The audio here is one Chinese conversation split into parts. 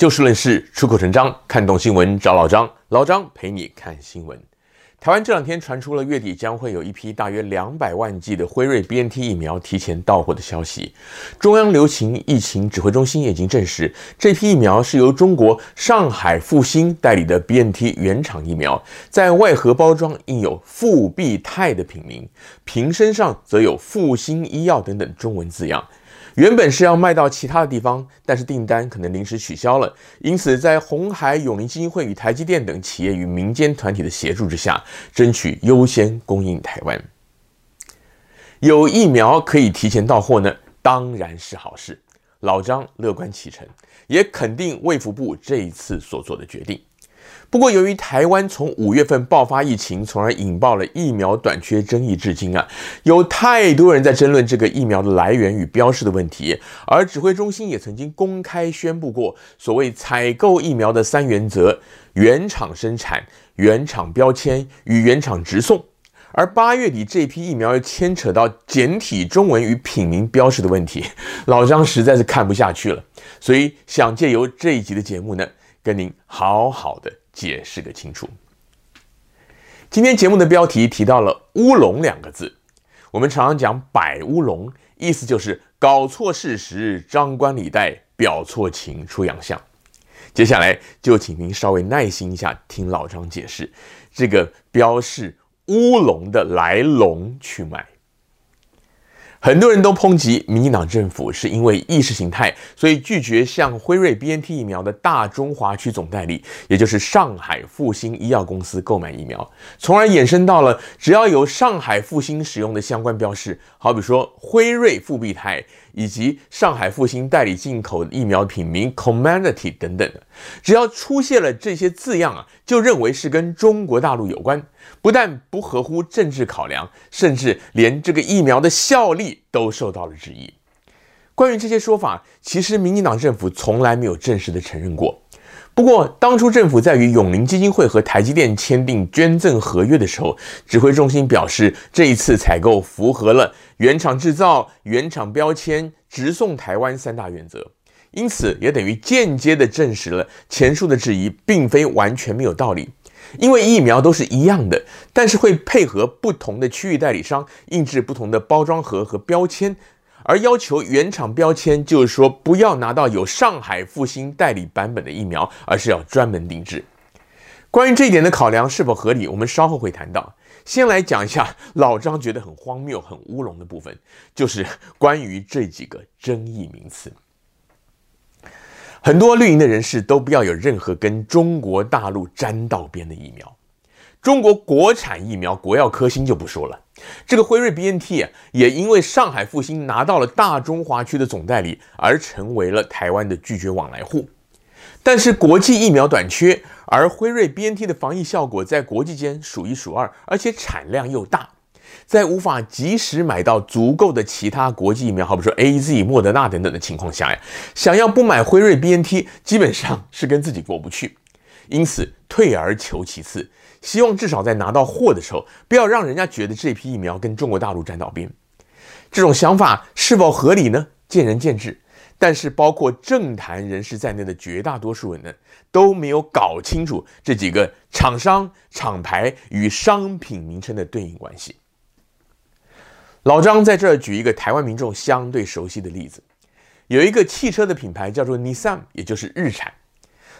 就事论事，出口成章，看懂新闻找老张，老张陪你看新闻。台湾这两天传出了月底将会有一批大约两百万剂的辉瑞 BNT 疫苗提前到货的消息。中央流行疫情指挥中心也已经证实，这批疫苗是由中国上海复星代理的 BNT 原厂疫苗，在外盒包装印有复必泰的品名，瓶身上则有复星医药等等中文字样。原本是要卖到其他的地方，但是订单可能临时取消了，因此在红海永龄基金会与台积电等企业与民间团体的协助之下，争取优先供应台湾。有疫苗可以提前到货呢，当然是好事。老张乐观其成，也肯定卫福部这一次所做的决定。不过，由于台湾从五月份爆发疫情，从而引爆了疫苗短缺争议，至今啊，有太多人在争论这个疫苗的来源与标示的问题。而指挥中心也曾经公开宣布过，所谓采购疫苗的三原则：原厂生产、原厂标签与原厂直送。而八月底这批疫苗又牵扯到简体中文与品名标示的问题，老张实在是看不下去了，所以想借由这一集的节目呢，跟您好好的。解释个清楚。今天节目的标题提到了“乌龙”两个字，我们常常讲“摆乌龙”，意思就是搞错事实、张冠李戴、表错情、出洋相。接下来就请您稍微耐心一下，听老张解释这个标示“乌龙”的来龙去脉。很多人都抨击民进党政府是因为意识形态，所以拒绝向辉瑞 BNT 疫苗的大中华区总代理，也就是上海复星医药公司购买疫苗，从而衍生到了只要有上海复星使用的相关标识，好比说辉瑞复必泰。以及上海复兴代理进口疫苗品名 “Community” 等等的，只要出现了这些字样啊，就认为是跟中国大陆有关，不但不合乎政治考量，甚至连这个疫苗的效力都受到了质疑。关于这些说法，其实民进党政府从来没有正式的承认过。不过，当初政府在与永龄基金会和台积电签订捐赠合约的时候，指挥中心表示，这一次采购符合了原厂制造、原厂标签、直送台湾三大原则，因此也等于间接地证实了前述的质疑并非完全没有道理。因为疫苗都是一样的，但是会配合不同的区域代理商印制不同的包装盒和标签。而要求原厂标签，就是说不要拿到有上海复星代理版本的疫苗，而是要专门定制。关于这一点的考量是否合理，我们稍后会谈到。先来讲一下老张觉得很荒谬、很乌龙的部分，就是关于这几个争议名词。很多绿营的人士都不要有任何跟中国大陆沾到边的疫苗。中国国产疫苗国药科兴就不说了，这个辉瑞 BNT，也因为上海复星拿到了大中华区的总代理，而成为了台湾的拒绝往来户。但是国际疫苗短缺，而辉瑞 BNT 的防疫效果在国际间数一数二，而且产量又大，在无法及时买到足够的其他国际疫苗，好比说 AZ、莫德纳等等的情况下呀，想要不买辉瑞 BNT，基本上是跟自己过不去。因此，退而求其次。希望至少在拿到货的时候，不要让人家觉得这批疫苗跟中国大陆沾到边。这种想法是否合理呢？见仁见智。但是，包括政坛人士在内的绝大多数人呢，都没有搞清楚这几个厂商、厂牌与商品名称的对应关系。老张在这儿举一个台湾民众相对熟悉的例子，有一个汽车的品牌叫做 Nissan，也就是日产。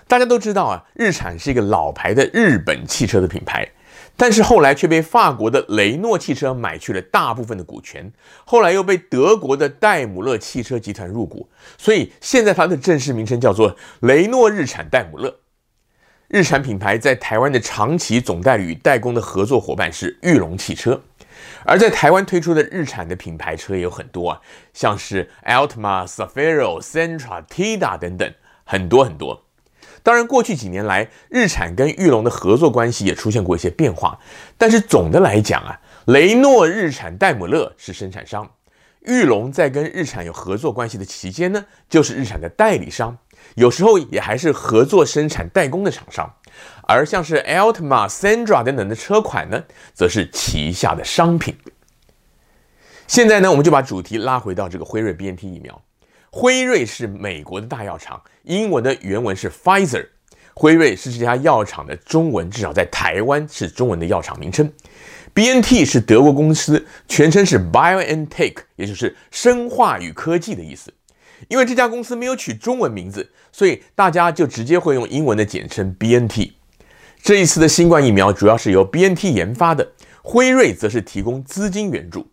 大家都知道啊，日产是一个老牌的日本汽车的品牌，但是后来却被法国的雷诺汽车买去了大部分的股权，后来又被德国的戴姆勒汽车集团入股，所以现在它的正式名称叫做雷诺日产戴姆勒。日产品牌在台湾的长期总代理与代工的合作伙伴是裕隆汽车，而在台湾推出的日产的品牌车也有很多啊，像是 Altima、Safiro、Sentra、Tida 等等，很多很多。当然，过去几年来，日产跟裕隆的合作关系也出现过一些变化。但是总的来讲啊，雷诺日产戴姆勒是生产商，裕隆在跟日产有合作关系的期间呢，就是日产的代理商，有时候也还是合作生产代工的厂商。而像是 Altima、Sandra 等等的车款呢，则是旗下的商品。现在呢，我们就把主题拉回到这个辉瑞 BNT 疫苗。辉瑞是美国的大药厂，英文的原文是 Pfizer。辉瑞是这家药厂的中文，至少在台湾是中文的药厂名称。BNT 是德国公司，全称是 BioNTech，也就是生化与科技的意思。因为这家公司没有取中文名字，所以大家就直接会用英文的简称 BNT。这一次的新冠疫苗主要是由 BNT 研发的，辉瑞则是提供资金援助。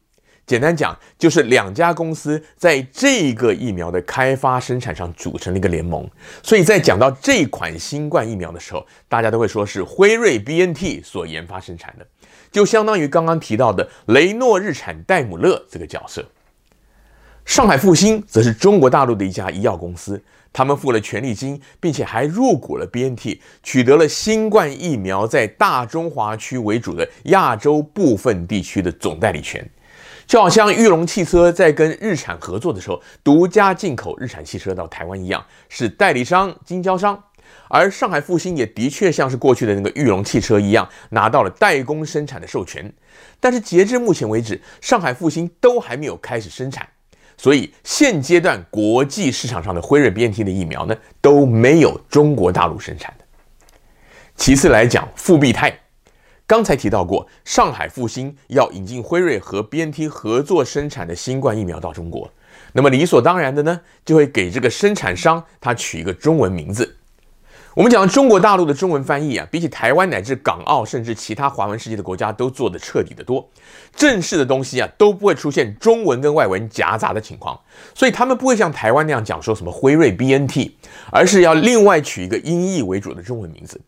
简单讲，就是两家公司在这个疫苗的开发生产上组成了一个联盟。所以在讲到这款新冠疫苗的时候，大家都会说是辉瑞 BNT 所研发生产的，就相当于刚刚提到的雷诺日产戴姆勒这个角色。上海复星则是中国大陆的一家医药公司。他们付了权利金，并且还入股了 BNT，取得了新冠疫苗在大中华区为主的亚洲部分地区的总代理权，就好像裕隆汽车在跟日产合作的时候，独家进口日产汽车到台湾一样，是代理商、经销商。而上海复星也的确像是过去的那个裕隆汽车一样，拿到了代工生产的授权，但是截至目前为止，上海复星都还没有开始生产。所以现阶段国际市场上的辉瑞 BNT 的疫苗呢，都没有中国大陆生产的。其次来讲，复必泰，刚才提到过，上海复星要引进辉瑞和 BNT 合作生产的新冠疫苗到中国，那么理所当然的呢，就会给这个生产商他取一个中文名字。我们讲中国大陆的中文翻译啊，比起台湾乃至港澳甚至其他华文世界的国家都做得彻底得多。正式的东西啊都不会出现中文跟外文夹杂的情况，所以他们不会像台湾那样讲说什么辉瑞 BNT，而是要另外取一个音译为主的中文名字。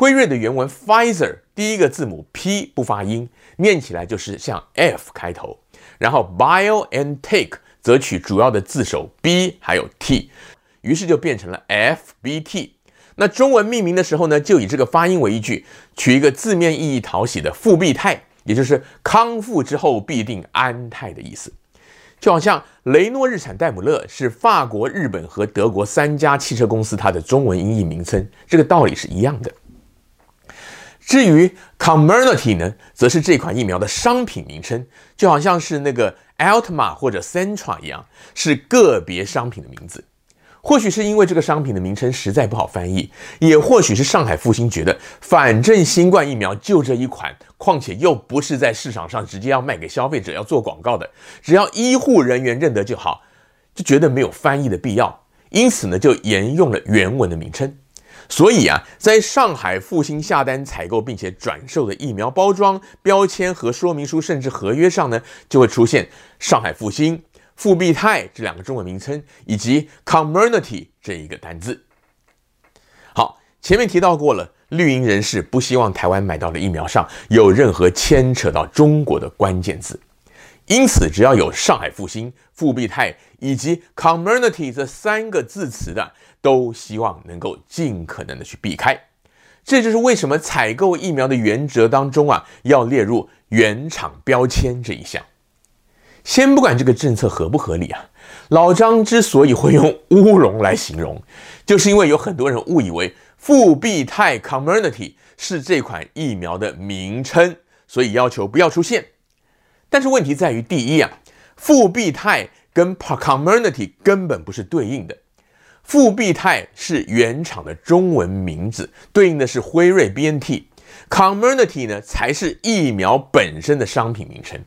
辉瑞的原文 Pfizer 第一个字母 P 不发音，念起来就是像 F 开头，然后 Bio and Take 则取主要的字首 B 还有 T，于是就变成了 FBT。那中文命名的时候呢，就以这个发音为依据，取一个字面意义讨喜的复必泰，也就是康复之后必定安泰的意思。就好像雷诺日产戴姆勒是法国、日本和德国三家汽车公司，它的中文音译名称，这个道理是一样的。至于 Comirnaty 呢，则是这款疫苗的商品名称，就好像是那个 Altma 或者 Centra 一样，是个别商品的名字。或许是因为这个商品的名称实在不好翻译，也或许是上海复星觉得，反正新冠疫苗就这一款，况且又不是在市场上直接要卖给消费者要做广告的，只要医护人员认得就好，就觉得没有翻译的必要，因此呢，就沿用了原文的名称。所以啊，在上海复星下单采购并且转售的疫苗包装、标签和说明书，甚至合约上呢，就会出现上海复星。复必泰这两个中文名称，以及 “community” 这一个单字。好，前面提到过了，绿营人士不希望台湾买到的疫苗上有任何牵扯到中国的关键字，因此只要有上海复兴、复必泰以及 “community” 这三个字词的，都希望能够尽可能的去避开。这就是为什么采购疫苗的原则当中啊，要列入原厂标签这一项。先不管这个政策合不合理啊，老张之所以会用乌龙来形容，就是因为有很多人误以为复必泰 “community” 是这款疫苗的名称，所以要求不要出现。但是问题在于，第一啊，复必泰跟 Comirnaty 根本不是对应的，复必泰是原厂的中文名字，对应的是辉瑞 BNT，Comirnaty 呢才是疫苗本身的商品名称。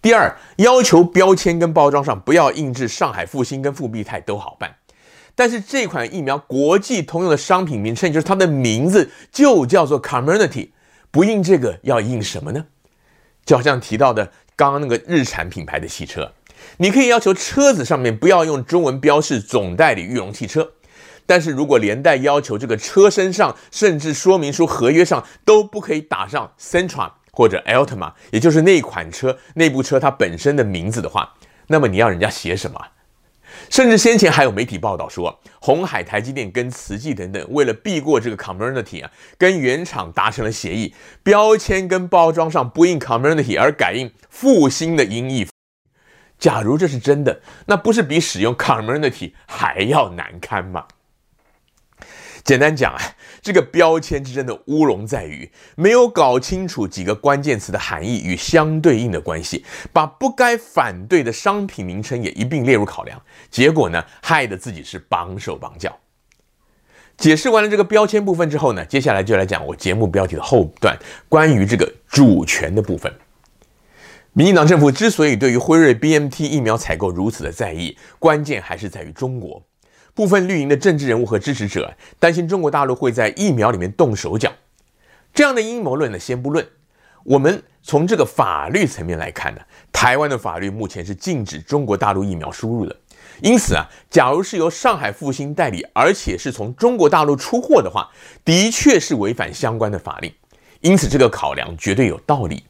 第二，要求标签跟包装上不要印制上海复星跟复必泰都好办，但是这款疫苗国际通用的商品名称就是它的名字就叫做 Comirnaty，不印这个要印什么呢？就好像提到的刚刚那个日产品牌的汽车，你可以要求车子上面不要用中文标示总代理裕隆汽车，但是如果连带要求这个车身上甚至说明书合约上都不可以打上 Centra。或者 Altima，也就是那款车、那部车它本身的名字的话，那么你要人家写什么？甚至先前还有媒体报道说，红海、台积电跟慈济等等，为了避过这个 community 啊，跟原厂达成了协议，标签跟包装上不印 community，而改印复兴的音译。假如这是真的，那不是比使用 community 还要难堪吗？简单讲啊，这个标签之争的乌龙在于没有搞清楚几个关键词的含义与相对应的关系，把不该反对的商品名称也一并列入考量，结果呢，害得自己是绑手绑脚。解释完了这个标签部分之后呢，接下来就来讲我节目标题的后段，关于这个主权的部分。民进党政府之所以对于辉瑞 BMT 疫苗采购如此的在意，关键还是在于中国。部分绿营的政治人物和支持者担心中国大陆会在疫苗里面动手脚，这样的阴谋论呢，先不论。我们从这个法律层面来看呢，台湾的法律目前是禁止中国大陆疫苗输入的。因此啊，假如是由上海复兴代理，而且是从中国大陆出货的话，的确是违反相关的法令。因此，这个考量绝对有道理。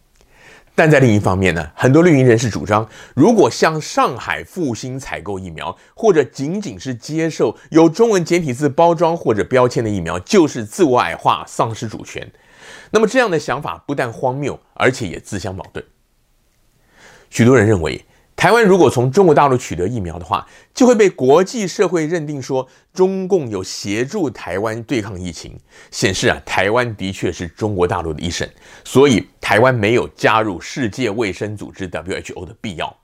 但在另一方面呢，很多绿营人士主张，如果向上海复兴采购疫苗，或者仅仅是接受有中文简体字包装或者标签的疫苗，就是自我矮化、丧失主权。那么这样的想法不但荒谬，而且也自相矛盾。许多人认为，台湾如果从中国大陆取得疫苗的话，就会被国际社会认定说中共有协助台湾对抗疫情，显示啊，台湾的确是中国大陆的一省，所以台湾没有加入世界卫生组织 WHO 的必要。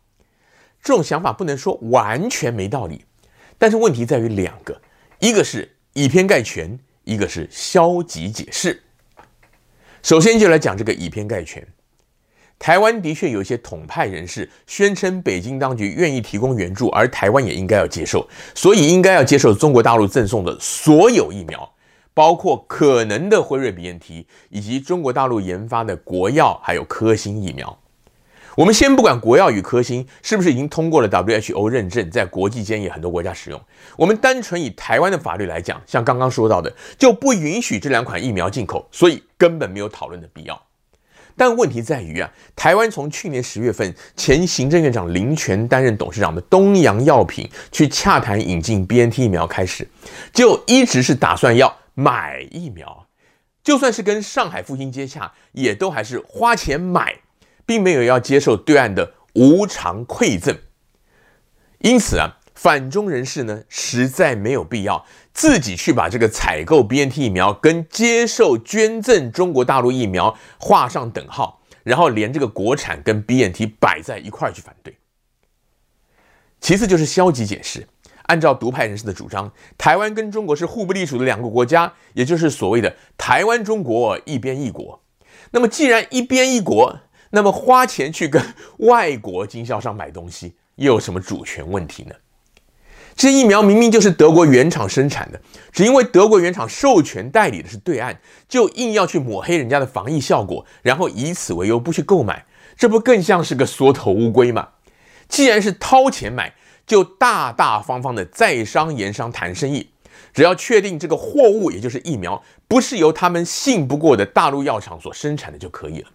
这种想法不能说完全没道理，但是问题在于两个，一个是以偏概全，一个是消极解释。首先就来讲这个以偏概全。台湾的确有一些统派人士宣称，北京当局愿意提供援助，而台湾也应该要接受，所以应该要接受中国大陆赠送的所有疫苗，包括可能的辉瑞 BNT 以及中国大陆研发的国药还有科兴疫苗。我们先不管国药与科兴是不是已经通过了 WHO 认证，在国际间也很多国家使用。我们单纯以台湾的法律来讲，像刚刚说到的，就不允许这两款疫苗进口，所以根本没有讨论的必要。但问题在于啊，台湾从去年十月份前行政院长林权担任董事长的东洋药品去洽谈引进 BNT 疫苗开始，就一直是打算要买疫苗，就算是跟上海复星接洽，也都还是花钱买，并没有要接受对岸的无偿馈赠。因此啊。反中人士呢，实在没有必要自己去把这个采购 BNT 疫苗跟接受捐赠中国大陆疫苗画上等号，然后连这个国产跟 BNT 摆在一块儿去反对。其次就是消极解释，按照独派人士的主张，台湾跟中国是互不隶属的两个国家，也就是所谓的台湾中国一边一国。那么既然一边一国，那么花钱去跟外国经销商买东西，又有什么主权问题呢？这疫苗明明就是德国原厂生产的，只因为德国原厂授权代理的是对岸，就硬要去抹黑人家的防疫效果，然后以此为由不去购买，这不更像是个缩头乌龟吗？既然是掏钱买，就大大方方的在商言商谈生意，只要确定这个货物，也就是疫苗，不是由他们信不过的大陆药厂所生产的就可以了。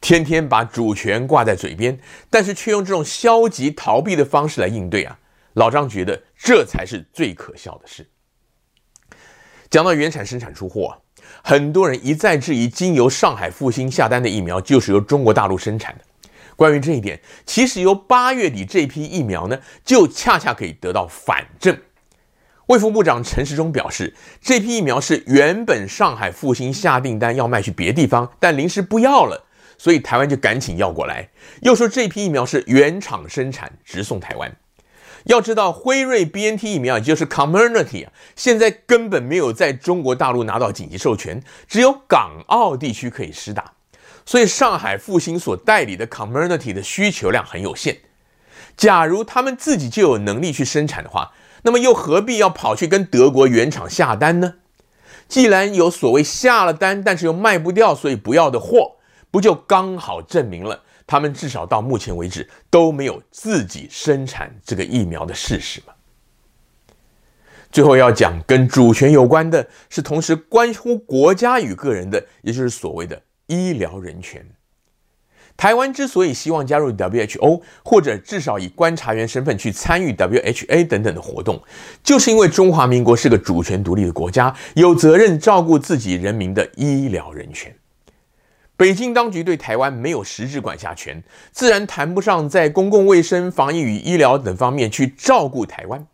天天把主权挂在嘴边，但是却用这种消极逃避的方式来应对啊！老张觉得这才是最可笑的事。讲到原产生产出货，很多人一再质疑，经由上海复星下单的疫苗就是由中国大陆生产的。关于这一点，其实由八月底这批疫苗呢，就恰恰可以得到反证。卫副部长陈时中表示，这批疫苗是原本上海复星下订单要卖去别地方，但临时不要了，所以台湾就赶紧要过来。又说这批疫苗是原厂生产，直送台湾。要知道，辉瑞 BNT 疫苗也就是 c o m m u n i t y 啊，现在根本没有在中国大陆拿到紧急授权，只有港澳地区可以施打，所以上海复星所代理的 c o m m u n i t y 的需求量很有限。假如他们自己就有能力去生产的话，那么又何必要跑去跟德国原厂下单呢？既然有所谓下了单，但是又卖不掉，所以不要的货，不就刚好证明了？他们至少到目前为止都没有自己生产这个疫苗的事实嘛。最后要讲跟主权有关的是，同时关乎国家与个人的，也就是所谓的医疗人权。台湾之所以希望加入 WHO，或者至少以观察员身份去参与 WHA 等等的活动，就是因为中华民国是个主权独立的国家，有责任照顾自己人民的医疗人权。北京当局对台湾没有实质管辖权，自然谈不上在公共卫生、防疫与医疗等方面去照顾台湾。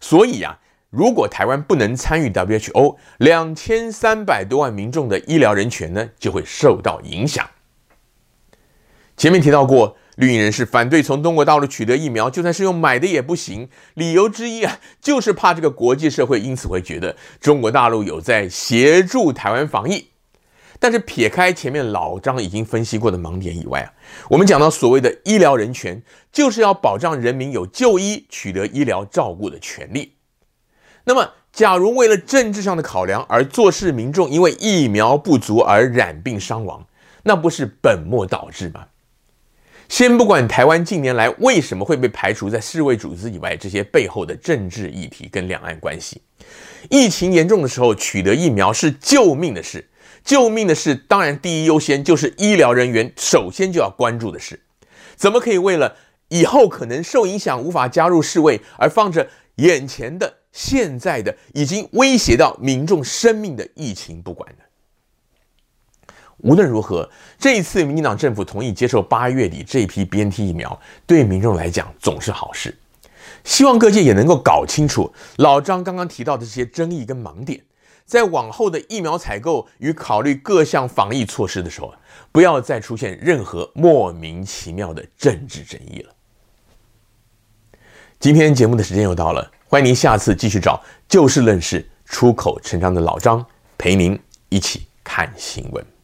所以啊，如果台湾不能参与 WHO，两千三百多万民众的医疗人权呢就会受到影响。前面提到过，绿营人士反对从中国大陆取得疫苗，就算是用买的也不行。理由之一啊，就是怕这个国际社会因此会觉得中国大陆有在协助台湾防疫。但是撇开前面老张已经分析过的盲点以外啊，我们讲到所谓的医疗人权，就是要保障人民有就医、取得医疗照顾的权利。那么，假如为了政治上的考量而做事民众因为疫苗不足而染病伤亡，那不是本末倒置吗？先不管台湾近年来为什么会被排除在世卫组织以外，这些背后的政治议题跟两岸关系，疫情严重的时候取得疫苗是救命的事，救命的事当然第一优先就是医疗人员首先就要关注的事，怎么可以为了以后可能受影响无法加入世卫而放着眼前的？现在的已经威胁到民众生命的疫情不管呢。无论如何，这一次民进党政府同意接受八月底这批 BNT 疫苗，对民众来讲总是好事。希望各界也能够搞清楚老张刚刚提到的这些争议跟盲点，在往后的疫苗采购与考虑各项防疫措施的时候，不要再出现任何莫名其妙的政治争议了。今天节目的时间又到了。欢迎您下次继续找就事论事、出口成章的老张陪您一起看新闻。